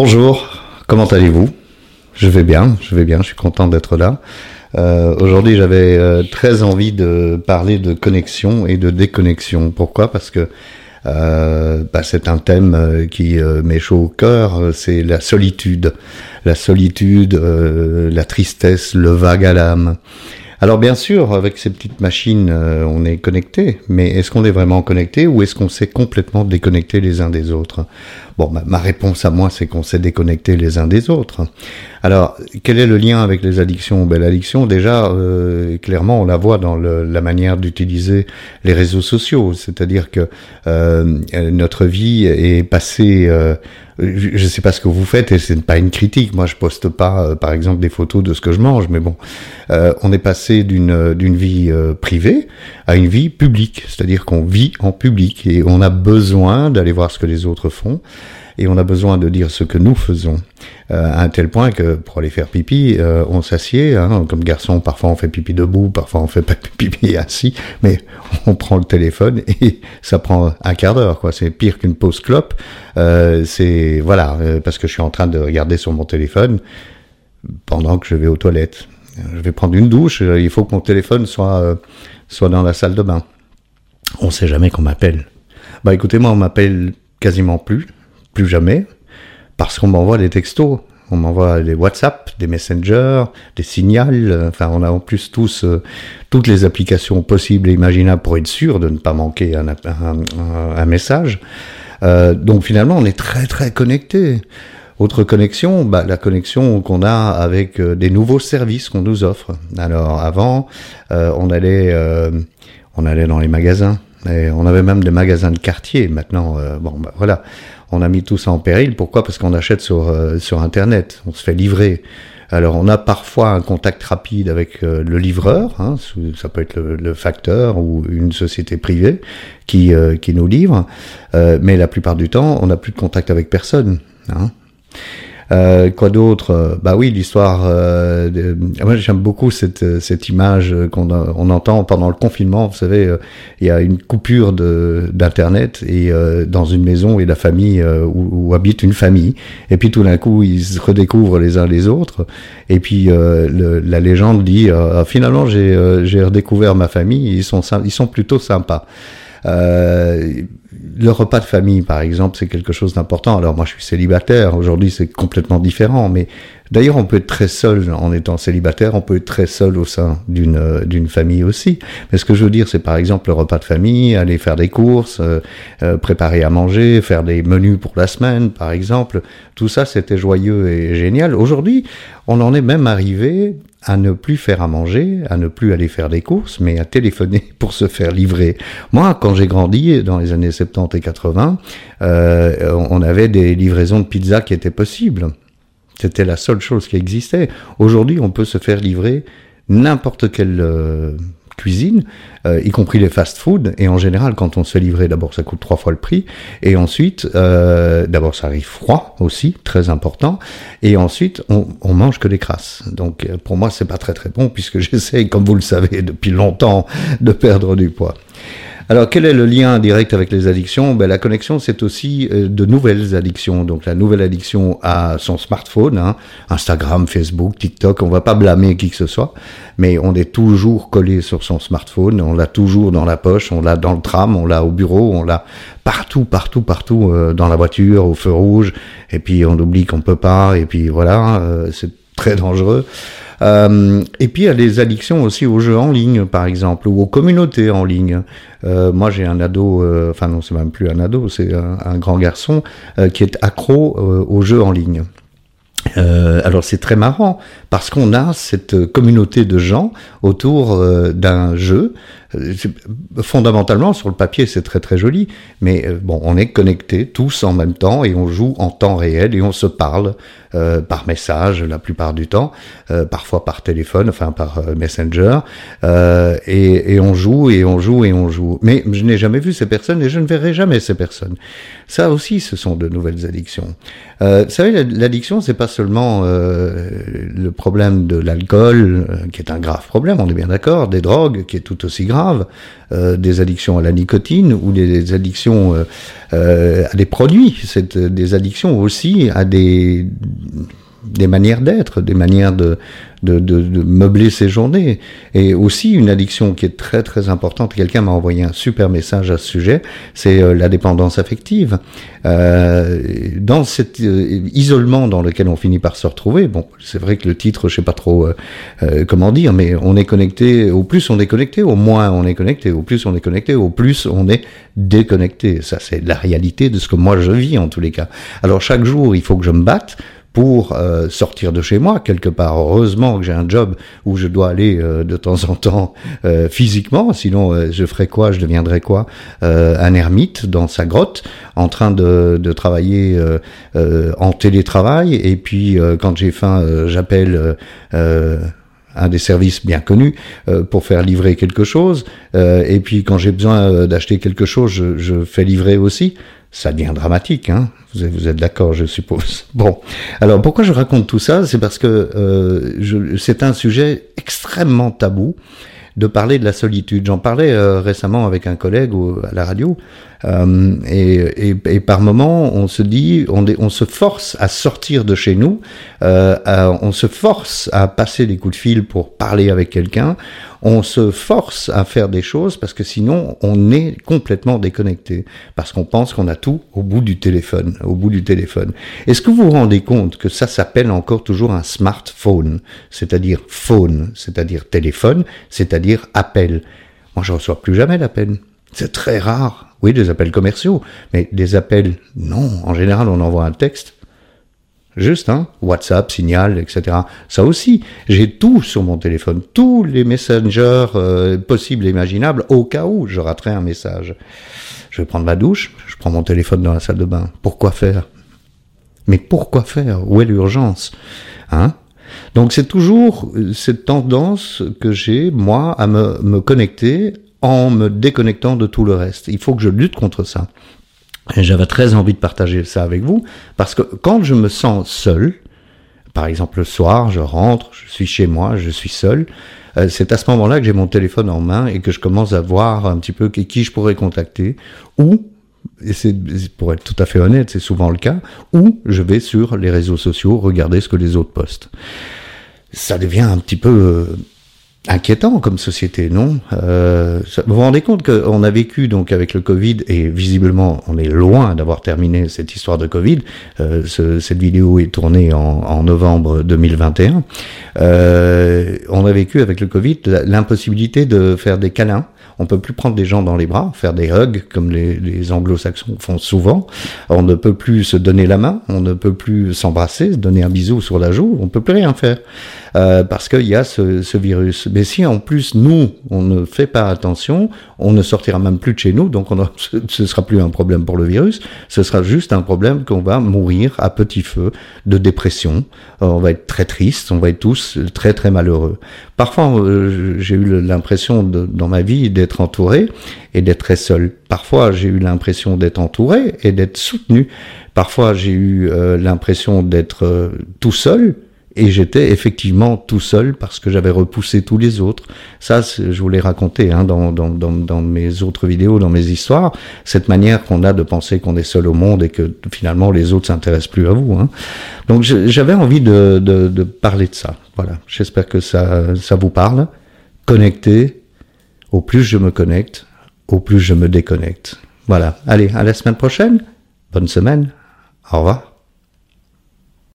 Bonjour, comment allez-vous? Je vais bien, je vais bien, je suis content d'être là. Euh, Aujourd'hui, j'avais euh, très envie de parler de connexion et de déconnexion. Pourquoi? Parce que euh, bah, c'est un thème qui m'est au cœur, c'est la solitude. La solitude, la tristesse, le vague à l'âme. Alors bien sûr, avec ces petites machines, euh, on est connecté, mais est-ce qu'on est vraiment connecté ou est-ce qu'on s'est complètement déconnecté les uns des autres? Bon, ma, réponse à moi, c'est qu'on s'est déconnecté les uns des autres. Alors, quel est le lien avec les addictions? Ben, L'addiction, déjà, euh, clairement, on la voit dans le, la manière d'utiliser les réseaux sociaux, c'est-à-dire que euh, notre vie est passée je ne sais pas ce que vous faites et c'est pas une critique. Moi, je poste pas, euh, par exemple, des photos de ce que je mange, mais bon, euh, on est passé d'une d'une vie euh, privée à une vie publique, c'est-à-dire qu'on vit en public et on a besoin d'aller voir ce que les autres font et on a besoin de dire ce que nous faisons, euh, à un tel point que pour aller faire pipi, euh, on s'assied, hein, comme garçon, parfois on fait pipi debout, parfois on fait pipi assis, mais on prend le téléphone et ça prend un quart d'heure, quoi. C'est pire qu'une pause clope. Euh, c'est voilà, euh, parce que je suis en train de regarder sur mon téléphone pendant que je vais aux toilettes. Je vais prendre une douche, euh, il faut que mon téléphone soit euh, soit dans la salle de bain. On sait jamais qu'on m'appelle. Bah écoutez, moi on m'appelle quasiment plus plus jamais, parce qu'on m'envoie des textos, on m'envoie des WhatsApp, des Messenger, des Signal, enfin on a en plus tous euh, toutes les applications possibles et imaginables pour être sûr de ne pas manquer un, message. Euh, donc finalement on est très très connecté. Autre connexion, bah, la connexion qu'on a avec euh, des nouveaux services qu'on nous offre. Alors avant, on allait, on allait dans les magasins. Et on avait même des magasins de quartier. Maintenant, bon, bah, voilà on a mis tout ça en péril. Pourquoi? Parce qu'on achète sur, euh, sur Internet, on se fait livrer. Alors on a parfois un contact rapide avec euh, le livreur, hein, ça peut être le, le, facteur ou une société privée qui, euh, qui nous livre, mais la plupart du temps on n'a plus de contact avec personne. Hein. Euh, quoi d'autre? Bah oui, l'histoire. Euh. Moi, j'aime beaucoup cette, cette image qu'on on entend pendant le confinement. Vous savez, euh, il y a une coupure de d'internet et euh, dans une maison et la famille euh, où, où, habite une famille. Et puis tout d'un coup, ils se redécouvrent les uns les autres. Et puis le, la légende dit finalement, j'ai j'ai redécouvert ma famille. Ils sont ils sont plutôt sympas. Euh, le repas de famille, par exemple, c'est quelque chose d'important. Alors moi, je suis célibataire. Aujourd'hui, c'est complètement différent. Mais d'ailleurs, on peut être très seul en étant célibataire. On peut être très seul au sein d'une d'une famille aussi. Mais ce que je veux dire, c'est par exemple le repas de famille, aller faire des courses, euh, euh, préparer à manger, faire des menus pour la semaine, par exemple. Tout ça, c'était joyeux et génial. Aujourd'hui, on en est même arrivé à ne plus faire à manger, à ne plus aller faire des courses, mais à téléphoner pour se faire livrer. Moi, quand j'ai grandi dans les années 70 et 80, euh, on avait des livraisons de pizza qui étaient possibles. C'était la seule chose qui existait. Aujourd'hui, on peut se faire livrer n'importe quelle euh, cuisine, euh, y compris les fast-food. Et en général, quand on se fait d'abord, ça coûte trois fois le prix. Et ensuite, euh, d'abord, ça arrive froid aussi, très important. Et ensuite, on, on mange que des crasses. Donc, euh, pour moi, c'est pas très très bon puisque j'essaye, comme vous le savez, depuis longtemps, de perdre du poids. Alors, quel est le lien direct avec les addictions? Ben, La connexion, c'est aussi euh, de nouvelles addictions. Donc, la nouvelle addiction à son smartphone, hein, Instagram, Facebook, TikTok, on va pas blâmer qui que ce soit, mais on est toujours collé sur son smartphone, on l'a toujours dans la poche, on l'a dans le tram, on l'a au bureau, on l'a partout, partout, partout, euh, dans la voiture, au feu rouge, et puis on oublie qu'on peut pas, et puis voilà, euh, c'est très dangereux. Euh, et puis il y a des addictions aussi aux jeux en ligne, par exemple, ou aux communautés en ligne. Euh, moi, j'ai un ado, euh, enfin non, c'est même plus un ado, c'est un, grand garçon qui est accro aux jeux en ligne. Alors c'est très marrant parce qu'on a cette communauté de gens autour d'un jeu. Fondamentalement, sur le papier, c'est très très joli, mais euh, bon, on est connectés tous en même temps et on joue en temps réel et on se parle euh, par message la plupart du temps, euh, parfois par téléphone, enfin par euh, Messenger, et, et, on joue et on joue et on joue. Mais je n'ai jamais vu ces personnes et je ne verrai jamais ces personnes. Ça aussi, ce sont de nouvelles addictions. vous savez, l'addiction, c'est pas seulement le problème de l'alcool, qui est un grave problème, on est bien d'accord, des drogues, qui est tout aussi grave graves, des addictions à la nicotine ou des addictions à des produits, c'est des addictions aussi à des des manières d'être, des manières de, de, de, de, meubler ses journées. Et aussi une addiction qui est très très importante, quelqu'un m'a envoyé un super message à ce sujet, c'est euh, la dépendance affective. Euh, dans cet euh, isolement dans lequel on finit par se retrouver, bon, c'est vrai que le titre, je sais pas trop euh, comment dire, mais on est connecté, au plus on est connecté, au moins on est connecté, au plus on est connecté, au plus on est déconnecté. Ça c'est la réalité de ce que moi je vis en tous les cas. Alors chaque jour, il faut que je me batte pour euh, sortir de chez moi. Quelque part. Heureusement que j'ai un job où je dois aller euh, de temps en temps euh, physiquement, sinon je ferais quoi, je deviendrais quoi? Un ermite dans sa grotte, en train de, de travailler en télétravail, et puis quand j'ai faim, j'appelle un des services bien connus pour faire livrer quelque chose. et puis quand j'ai besoin d'acheter quelque chose, je, fais livrer aussi. Ça devient dramatique, hein. Vous êtes, d'accord, je suppose. Bon, alors pourquoi je raconte tout ça? C'est parce que euh, c'est un sujet extrêmement tabou de parler de la solitude. J'en parlais euh, récemment avec un collègue à la radio, euh, et, par moment, on se dit, on, se force à sortir de chez nous, euh, on se force à passer des coups de fil pour parler avec quelqu'un, on se force à faire des choses parce que sinon, on est complètement déconnecté, parce qu'on pense qu'on a tout au bout du téléphone, au bout du téléphone. Est-ce que vous vous rendez compte que ça s'appelle encore toujours un smartphone, c'est-à-dire phone, c'est-à-dire téléphone, c'est-à-dire appel Moi, je reçois plus jamais d'appel. C'est très rare oui, des appels commerciaux, mais des appels, non. En général, on envoie un texte. Juste, hein, WhatsApp, Signal, etc. Ça aussi, j'ai tout sur mon téléphone, tous les messengers euh, possibles et imaginables, au cas où je raterais un message. Je vais prendre ma douche, je prends mon téléphone dans la salle de bain. Pourquoi faire? Mais pourquoi faire? Où est l'urgence? Hein? Donc c'est toujours euh, cette tendance que j'ai, moi, à me, me connecter en me déconnectant de tout le reste. Il faut que je lutte contre ça. J'avais très envie de partager ça avec vous, parce que quand je me sens seul, par exemple le soir, je rentre, je suis chez moi, je suis seul, euh, c'est à ce moment-là que j'ai mon téléphone en main et que je commence à voir un petit peu qui je pourrais contacter, ou, et c'est pour être tout à fait honnête, c'est souvent le cas, ou je vais sur les réseaux sociaux regarder ce que les autres postent. Ça devient un petit peu... Euh, inquiétant comme société, non? Euh, Vous vous rendez compte qu'on a vécu donc avec le Covid et visiblement on est loin d'avoir terminé cette histoire de Covid. Euh, ce, cette vidéo est tournée en, novembre 2021. Euh, on a vécu avec le Covid l'impossibilité de faire des câlins. On peut plus prendre des gens dans les bras, faire des hugs comme les, les anglo-saxons font souvent. On ne peut plus se donner la main, on ne peut plus s'embrasser, se donner un bisou sur la joue, on peut plus rien faire. Euh, parce qu'il y a ce, ce, virus. Mais si en plus nous, on ne fait pas attention, on ne sortira même plus de chez nous, donc on ce sera plus un problème pour le virus, ce sera juste un problème qu'on va mourir à petit feu de dépression. Euh, on va être très triste, on va être tous très très malheureux. Parfois, euh, j'ai eu l'impression dans ma vie d'être entouré et d'être très seul. Parfois, j'ai eu l'impression d'être entouré et d'être soutenu. Parfois, j'ai eu l'impression d'être tout seul et j'étais effectivement tout seul parce que j'avais repoussé tous les autres. Ça, je vous l'ai raconté hein, dans, dans, dans, dans, mes autres vidéos, dans mes histoires, cette manière qu'on a de penser qu'on est seul au monde et que finalement les autres s'intéressent plus à vous. Hein. Donc j'avais envie de, de, de, parler de ça. Voilà, j'espère que ça, ça vous parle. Connecté, au plus je me connecte, au plus je me déconnecte. Voilà, allez, à la semaine prochaine. Bonne semaine. Au revoir.